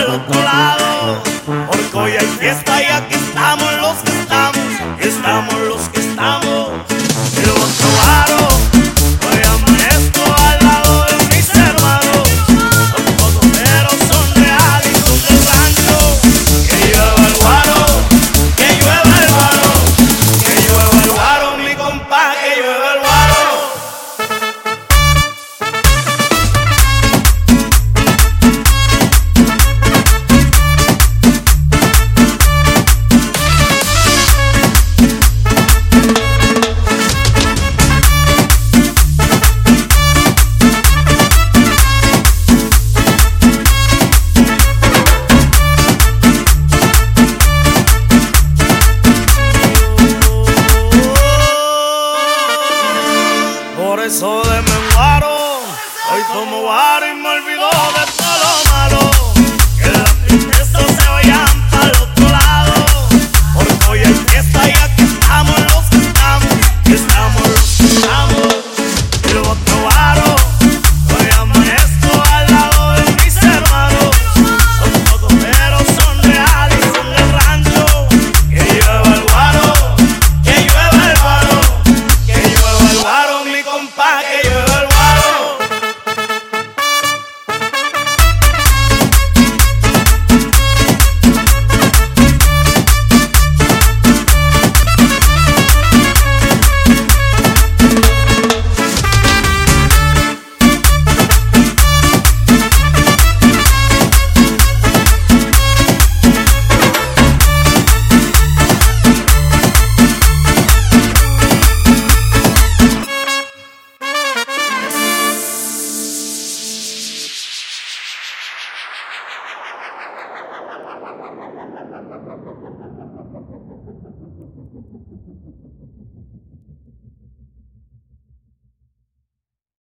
el otro lado. Porque hoy hay fiesta y aquí estamos los que estamos. Estamos los que estamos. Por eso de me guaro, hoy tomo guaro y me olvido de todo lo malo.